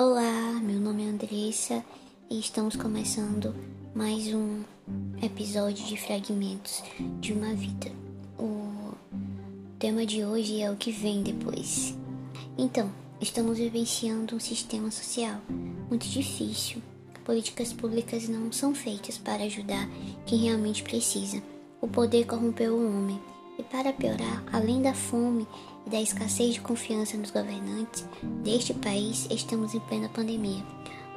Olá, meu nome é Andressa e estamos começando mais um episódio de Fragmentos de uma Vida. O tema de hoje é o que vem depois. Então, estamos vivenciando um sistema social muito difícil. Políticas públicas não são feitas para ajudar quem realmente precisa. O poder corrompeu o homem. E para piorar, além da fome e da escassez de confiança nos governantes deste país, estamos em plena pandemia.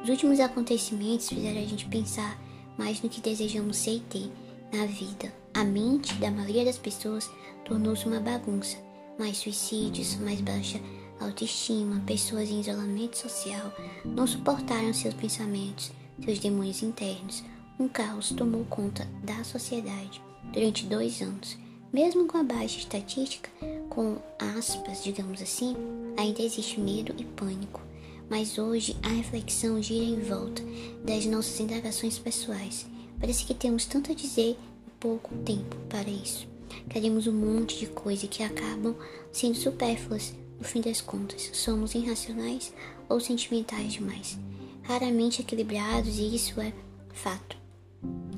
Os últimos acontecimentos fizeram a gente pensar mais no que desejamos ser e ter na vida. A mente da maioria das pessoas tornou-se uma bagunça. Mais suicídios, mais baixa autoestima, pessoas em isolamento social não suportaram seus pensamentos, seus demônios internos. Um caos tomou conta da sociedade durante dois anos. Mesmo com a baixa estatística, com aspas, digamos assim, ainda existe medo e pânico. Mas hoje a reflexão gira em volta das nossas indagações pessoais. Parece que temos tanto a dizer e pouco tempo para isso. Queremos um monte de coisa que acabam sendo supérfluas. No fim das contas, somos irracionais ou sentimentais demais. Raramente equilibrados, e isso é fato.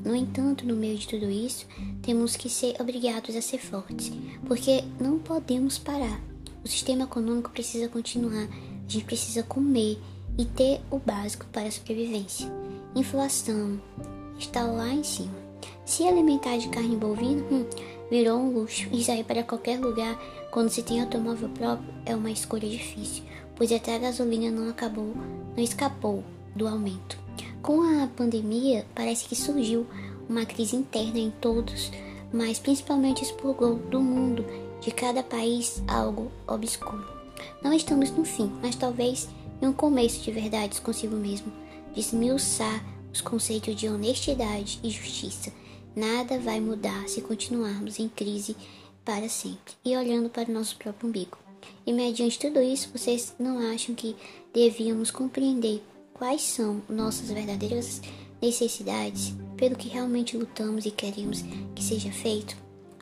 No entanto, no meio de tudo isso, temos que ser obrigados a ser fortes, porque não podemos parar. O sistema econômico precisa continuar, a gente precisa comer e ter o básico para a sobrevivência. Inflação está lá em cima. Se alimentar de carne bovina hum, virou um luxo e sair para qualquer lugar quando se tem automóvel próprio é uma escolha difícil, pois até a gasolina não acabou, não escapou do aumento. Com a pandemia, parece que surgiu uma crise interna em todos, mas principalmente expurgou do mundo, de cada país, algo obscuro. Não estamos no fim, mas talvez em um começo de verdades consigo mesmo, desmiuçar os conceitos de honestidade e justiça. Nada vai mudar se continuarmos em crise para sempre e olhando para o nosso próprio umbigo. E mediante tudo isso, vocês não acham que devíamos compreender quais são nossas verdadeiras necessidades, pelo que realmente lutamos e queremos que seja feito,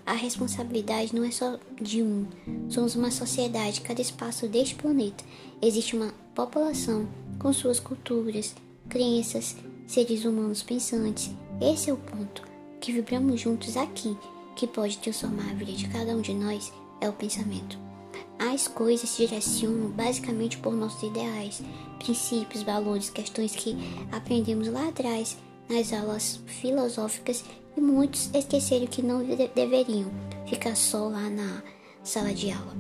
a responsabilidade não é só de um. Somos uma sociedade, cada espaço deste planeta existe uma população com suas culturas, crenças, seres humanos pensantes. Esse é o ponto que vibramos juntos aqui, que pode transformar a vida de cada um de nós, é o pensamento. As coisas se direcionam basicamente por nossos ideais, princípios, valores, questões que aprendemos lá atrás nas aulas filosóficas e muitos esqueceram que não de deveriam ficar só lá na sala de aula.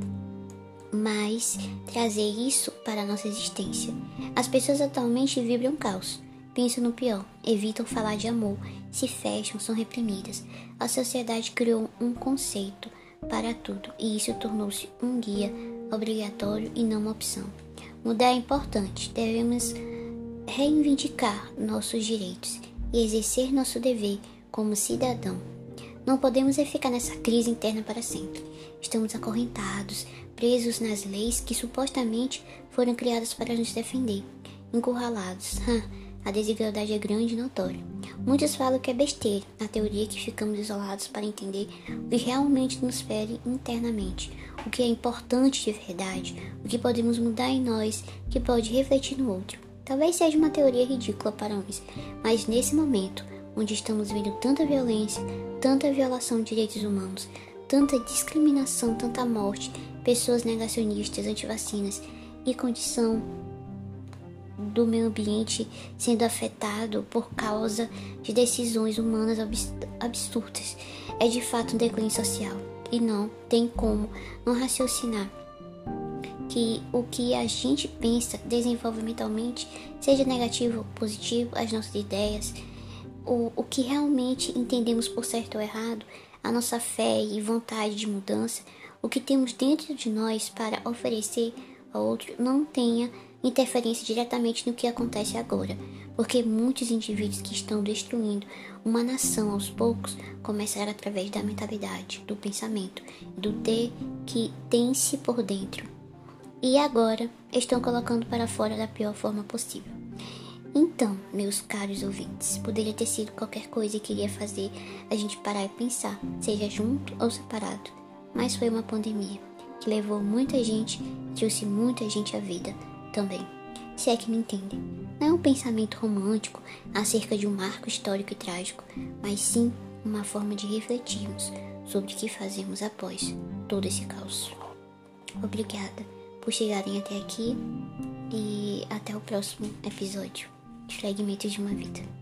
Mas trazer isso para a nossa existência. As pessoas atualmente vibram caos, pensam no pior, evitam falar de amor, se fecham, são reprimidas. A sociedade criou um conceito para tudo e isso tornou-se um guia obrigatório e não uma opção. Mudar é importante, devemos reivindicar nossos direitos e exercer nosso dever como cidadão. Não podemos ficar nessa crise interna para sempre. Estamos acorrentados, presos nas leis que supostamente foram criadas para nos defender, encurralados. A desigualdade é grande e notória. Muitos falam que é besteira, na teoria que ficamos isolados para entender o que realmente nos fere internamente, o que é importante de verdade, o que podemos mudar em nós, que pode refletir no outro. Talvez seja uma teoria ridícula para uns, mas nesse momento, onde estamos vendo tanta violência, tanta violação de direitos humanos, tanta discriminação, tanta morte, pessoas negacionistas, antivacinas e condição do meio ambiente sendo afetado por causa de decisões humanas absurdas. É de fato um declínio social e não tem como não raciocinar que o que a gente pensa desenvolvimentalmente, seja negativo ou positivo, as nossas ideias, o, o que realmente entendemos por certo ou errado, a nossa fé e vontade de mudança, o que temos dentro de nós para oferecer ao outro, não tenha interferência diretamente no que acontece agora, porque muitos indivíduos que estão destruindo uma nação aos poucos começaram através da mentalidade, do pensamento, do ter que tem-se por dentro. E agora estão colocando para fora da pior forma possível. Então, meus caros ouvintes, poderia ter sido qualquer coisa que queria fazer a gente parar e pensar, seja junto ou separado. Mas foi uma pandemia que levou muita gente, trouxe muita gente à vida também. se é que me entendem. Não é um pensamento romântico acerca de um marco histórico e trágico, mas sim uma forma de refletirmos sobre o que fazemos após todo esse caos. Obrigada por chegarem até aqui e até o próximo episódio de Fragmentos de uma Vida.